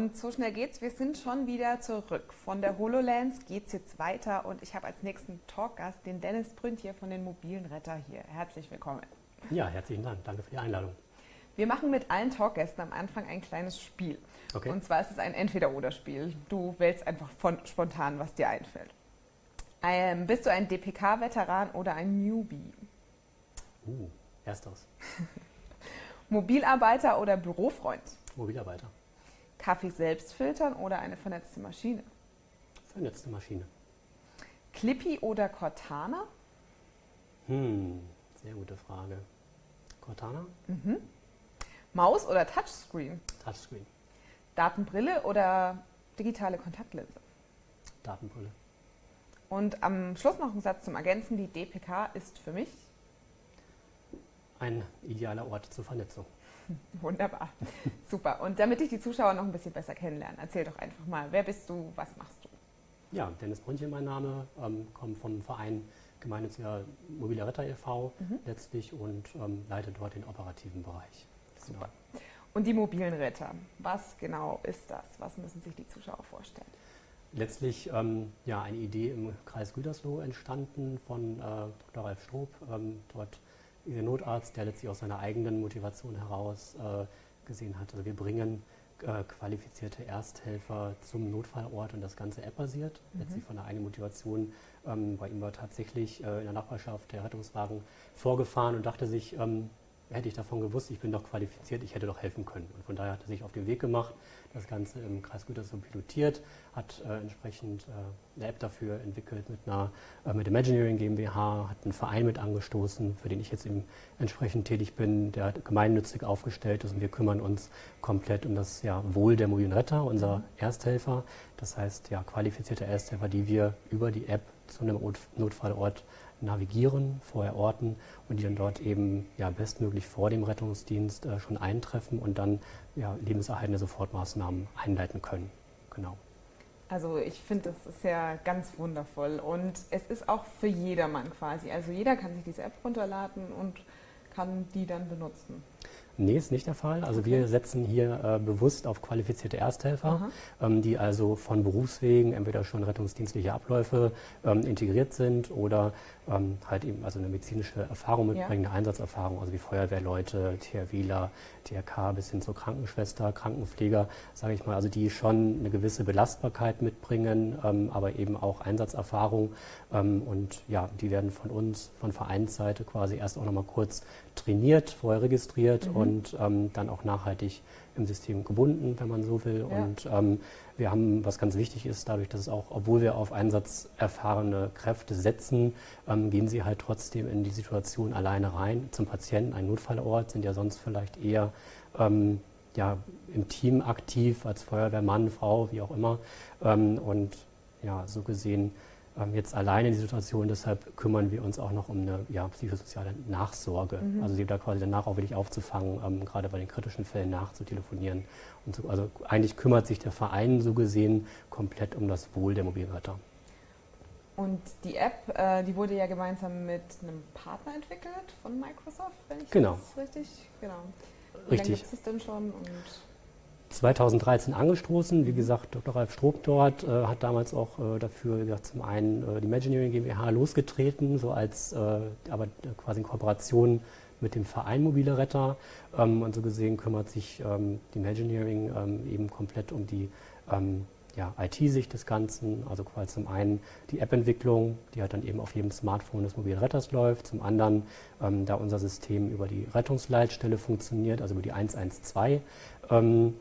und so schnell geht's. Wir sind schon wieder zurück. Von der HoloLens geht's jetzt weiter und ich habe als nächsten Talkgast den Dennis Brüntje von den mobilen Retter hier. Herzlich willkommen. Ja, herzlichen Dank. Danke für die Einladung. Wir machen mit allen Talkgästen am Anfang ein kleines Spiel. Okay. Und zwar ist es ein Entweder-Oder-Spiel. Du wählst einfach von spontan, was dir einfällt. Ähm, bist du ein DPK-Veteran oder ein Newbie? Uh, ersteres. Mobilarbeiter oder Bürofreund? Mobilarbeiter. Kaffee selbst filtern oder eine vernetzte Maschine? Vernetzte Maschine. Clippy oder Cortana? Hm, sehr gute Frage. Cortana? Mhm. Maus oder Touchscreen? Touchscreen. Datenbrille oder digitale Kontaktlinse? Datenbrille. Und am Schluss noch ein Satz zum Ergänzen. Die DPK ist für mich ein idealer Ort zur Vernetzung. Wunderbar. Super. Und damit ich die Zuschauer noch ein bisschen besser kennenlernen, erzähl doch einfach mal, wer bist du, was machst du? Ja, Dennis Brünnchen mein Name, ähm, komme vom Verein Gemeinnütziger Mobiler Retter e.V. Mhm. letztlich und ähm, leite dort den operativen Bereich. Super. Genau. Und die mobilen Retter, was genau ist das? Was müssen sich die Zuschauer vorstellen? Letztlich ähm, ja, eine Idee im Kreis Gütersloh entstanden von äh, Dr. Ralf Stroop, ähm, dort der Notarzt, der letztlich aus seiner eigenen Motivation heraus äh, gesehen hat, also wir bringen äh, qualifizierte Ersthelfer zum Notfallort und das Ganze App-basiert, mhm. letztlich von der eigenen Motivation. Ähm, bei ihm war tatsächlich äh, in der Nachbarschaft der Rettungswagen vorgefahren und dachte sich, ähm, hätte ich davon gewusst, ich bin doch qualifiziert, ich hätte doch helfen können. Und von daher hat er sich auf den Weg gemacht, das Ganze im Kreis Gütersloh pilotiert, hat äh, entsprechend äh, eine App dafür entwickelt mit einer äh, mit Imagineering GmbH, hat einen Verein mit angestoßen, für den ich jetzt eben entsprechend tätig bin, der gemeinnützig aufgestellt ist und wir kümmern uns komplett um das ja, Wohl der mobilen Retter, unser mhm. Ersthelfer. Das heißt ja qualifizierte Ersthelfer, die wir über die App zu einem Notfallort navigieren, vorher orten und die dann dort eben ja, bestmöglich vor dem Rettungsdienst äh, schon eintreffen und dann ja, lebenserhaltende Sofortmaßnahmen einleiten können. Genau. Also ich finde, das ist ja ganz wundervoll und es ist auch für jedermann quasi. Also jeder kann sich diese App runterladen und kann die dann benutzen. Nee, ist nicht der Fall. Also okay. wir setzen hier äh, bewusst auf qualifizierte Ersthelfer, ähm, die also von Berufswegen entweder schon rettungsdienstliche Abläufe ähm, integriert sind oder ähm, halt eben also eine medizinische Erfahrung mitbringen, ja. eine Einsatzerfahrung, also wie Feuerwehrleute, THWler, THK bis hin zur Krankenschwester, Krankenpfleger, sage ich mal, also die schon eine gewisse Belastbarkeit mitbringen, ähm, aber eben auch Einsatzerfahrung ähm, und ja, die werden von uns, von Vereinsseite quasi erst auch nochmal kurz trainiert, vorher registriert mhm. und ähm, dann auch nachhaltig im System gebunden, wenn man so will. Ja. Und ähm, wir haben, was ganz wichtig ist, dadurch, dass es auch, obwohl wir auf einsatzerfahrene Kräfte setzen, ähm, gehen sie halt trotzdem in die Situation alleine rein zum Patienten. Ein Notfallort sind ja sonst vielleicht eher ähm, ja, im Team aktiv, als Feuerwehrmann, Frau, wie auch immer. Ähm, und ja, so gesehen jetzt alleine in die Situation. Deshalb kümmern wir uns auch noch um eine ja, psychosoziale Nachsorge. Mhm. Also sie da quasi danach auch wirklich aufzufangen, ähm, gerade bei den kritischen Fällen nachzutelefonieren. Und so, also eigentlich kümmert sich der Verein so gesehen komplett um das Wohl der Mobilretter. Und die App, äh, die wurde ja gemeinsam mit einem Partner entwickelt von Microsoft, wenn ich genau. das richtig, genau. Wie richtig. gibt es denn schon? Und 2013 angestoßen. Wie gesagt, Dr. Ralf Stroop dort äh, hat damals auch äh, dafür, gesagt, zum einen äh, die Imagineering GmbH losgetreten, so als äh, aber quasi in Kooperation mit dem Verein Mobile Retter. Ähm, und so gesehen kümmert sich ähm, die Imagineering ähm, eben komplett um die ähm, ja, IT-Sicht des Ganzen, also quasi zum einen die App-Entwicklung, die halt dann eben auf jedem Smartphone des mobilen Retters läuft, zum anderen, ähm, da unser System über die Rettungsleitstelle funktioniert, also über die 112, ähm,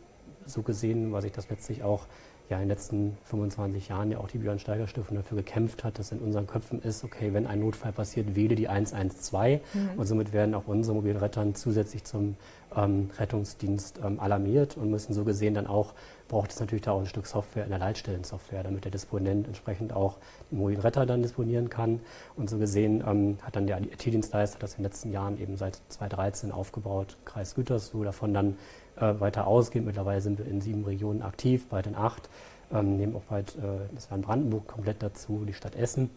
so gesehen, weil sich das letztlich auch ja, in den letzten 25 Jahren ja auch die Björn Steiger Stiftung dafür gekämpft hat, dass in unseren Köpfen ist, okay, wenn ein Notfall passiert, wähle die 112 mhm. und somit werden auch unsere mobilen Rettern zusätzlich zum ähm, Rettungsdienst ähm, alarmiert und müssen so gesehen dann auch, braucht es natürlich da auch ein Stück Software in der Leitstellensoftware, damit der Disponent entsprechend auch den mobilen Retter dann disponieren kann und so gesehen ähm, hat dann der IT-Dienstleister das in den letzten Jahren eben seit 2013 aufgebaut, Kreis Gütersloh, davon dann äh, weiter ausgeht. Mittlerweile sind wir in sieben Regionen aktiv, bald in acht. Ähm, nehmen auch bald äh, das Land Brandenburg komplett dazu, die Stadt Essen.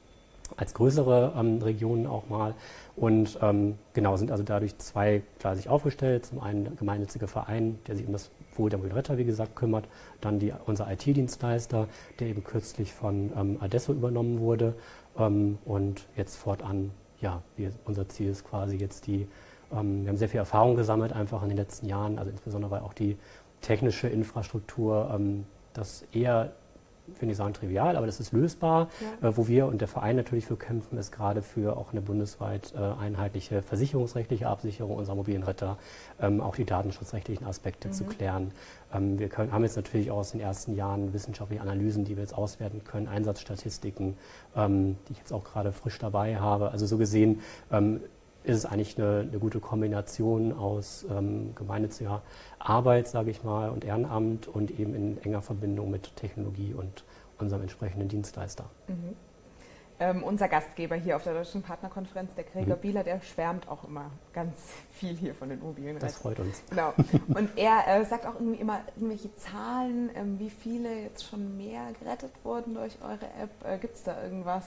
Als größere ähm, Regionen auch mal. Und ähm, genau, sind also dadurch zweigleisig aufgestellt. Zum einen der gemeinnützige Verein, der sich um das Wohl der Mobilretter, wie gesagt, kümmert. Dann die, unser IT-Dienstleister, der eben kürzlich von ähm, Adesso übernommen wurde. Ähm, und jetzt fortan, ja, wir, unser Ziel ist quasi jetzt die, ähm, wir haben sehr viel Erfahrung gesammelt einfach in den letzten Jahren, also insbesondere weil auch die technische Infrastruktur ähm, das eher ich will nicht sagen trivial, aber das ist lösbar. Ja. Äh, wo wir und der Verein natürlich für kämpfen, ist gerade für auch eine bundesweit äh, einheitliche versicherungsrechtliche Absicherung unserer mobilen Retter, ähm, auch die datenschutzrechtlichen Aspekte mhm. zu klären. Ähm, wir können, haben jetzt natürlich auch aus den ersten Jahren wissenschaftliche Analysen, die wir jetzt auswerten können, Einsatzstatistiken, ähm, die ich jetzt auch gerade frisch dabei habe. Also so gesehen ähm, ist es eigentlich eine, eine gute Kombination aus ähm, gemeinnütziger Arbeit, sage ich mal, und Ehrenamt und eben in enger Verbindung mit Technologie und unserem entsprechenden Dienstleister. Mhm. Ähm, unser Gastgeber hier auf der Deutschen Partnerkonferenz, der Gregor mhm. Bieler, der schwärmt auch immer ganz viel hier von den mobilen Das freut uns. Genau. Und er äh, sagt auch irgendwie immer irgendwelche Zahlen, ähm, wie viele jetzt schon mehr gerettet wurden durch eure App. Äh, Gibt es da irgendwas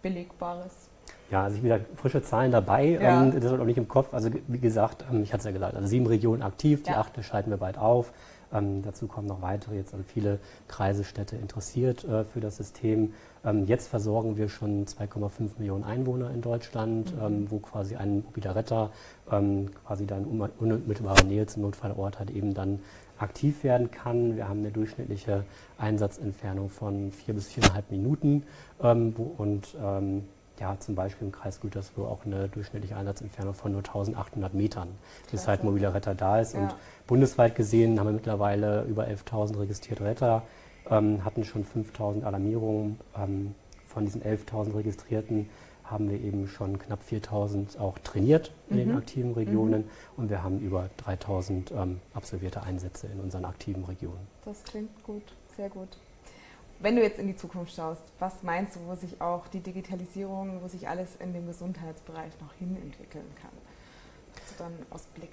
Belegbares? Ja, also wie gesagt, frische Zahlen dabei, ja. ähm, das ist auch nicht im Kopf. Also wie gesagt, ähm, ich hatte es ja gesagt, also sieben Regionen aktiv, die ja. achte schalten wir bald auf. Ähm, dazu kommen noch weitere, jetzt also viele Kreise, Städte interessiert äh, für das System. Ähm, jetzt versorgen wir schon 2,5 Millionen Einwohner in Deutschland, mhm. Ähm, wo quasi ein mobiler Retter ähm, quasi dann unmittelbare Nähe zum Notfallort hat, eben dann aktiv werden kann. Wir haben eine durchschnittliche Einsatzentfernung von vier bis viereinhalb Minuten wo, und ja, zum Beispiel im Kreis Gütersloh auch eine durchschnittliche Einsatzentfernung von nur 1800 Metern, bis halt mobiler Retter da ist. Ja. Und bundesweit gesehen haben wir mittlerweile über 11.000 registrierte Retter, ähm, hatten schon 5.000 Alarmierungen. Ähm, von diesen 11.000 registrierten haben wir eben schon knapp 4.000 auch trainiert in mhm. den aktiven Regionen mhm. und wir haben über 3.000 ähm, absolvierte Einsätze in unseren aktiven Regionen. Das klingt gut, sehr gut. Wenn du jetzt in die Zukunft schaust, was meinst du, wo sich auch die Digitalisierung, wo sich alles in dem Gesundheitsbereich noch hin entwickeln kann? Hast du dann aus Blick?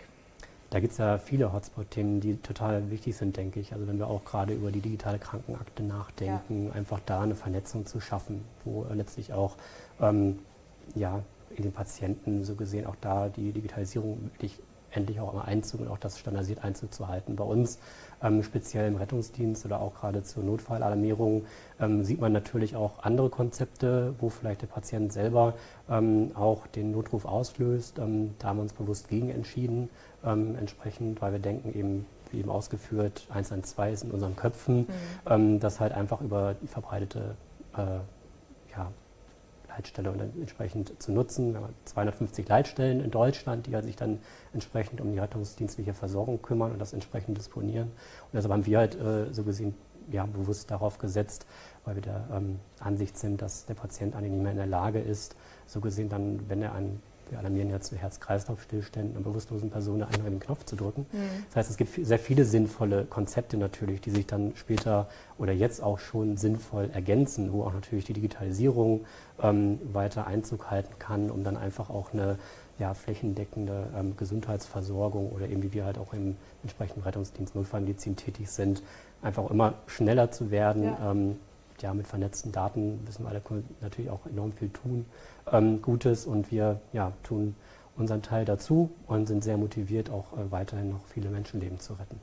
Da gibt es ja viele Hotspot-Themen, die total wichtig sind, denke ich. Also wenn wir auch gerade über die digitale Krankenakte nachdenken, ja. einfach da eine Vernetzung zu schaffen, wo letztlich auch ähm, ja, in den Patienten so gesehen auch da die Digitalisierung wirklich endlich auch einmal Einzug und auch das standardisiert Einzug zu halten. Bei uns, ähm, speziell im Rettungsdienst oder auch gerade zur Notfallalarmierung, ähm, sieht man natürlich auch andere Konzepte, wo vielleicht der Patient selber ähm, auch den Notruf auslöst. Ähm, da haben wir uns bewusst gegen entschieden, ähm, entsprechend, weil wir denken eben, wie eben ausgeführt, 112 ist in unseren Köpfen, mhm. Ähm, das halt einfach über die verbreitete äh, ja, Leitstelle und entsprechend zu nutzen. Wir haben 250 Leitstellen in Deutschland, die sich dann entsprechend um die rettungsdienstliche Versorgung kümmern und das entsprechend disponieren. Und deshalb haben wir halt äh, so gesehen ja, bewusst darauf gesetzt, weil wir der ähm, Ansicht sind, dass der Patient eigentlich nicht mehr in der Lage ist, so gesehen dann, wenn er einen wir alarmieren ja zu Herz-Kreislauf-Stillständen und bewusstlosen Personen einen den Knopf zu drücken. Mhm. Das heißt, es gibt sehr viele sinnvolle Konzepte natürlich, die sich dann später oder jetzt auch schon sinnvoll ergänzen, wo auch natürlich die Digitalisierung ähm, weiter Einzug halten kann, um dann einfach auch eine ja, flächendeckende ähm, Gesundheitsversorgung oder eben wie wir halt auch im entsprechenden Rettungsdienst Notfallmedizin tätig sind, einfach immer schneller zu werden. Ja. Ähm, ja, mit vernetzten Daten müssen wir alle natürlich auch enorm viel tun, ähm, Gutes und wir ja, tun unseren Teil dazu und sind sehr motiviert, auch äh, weiterhin noch viele Menschenleben zu retten.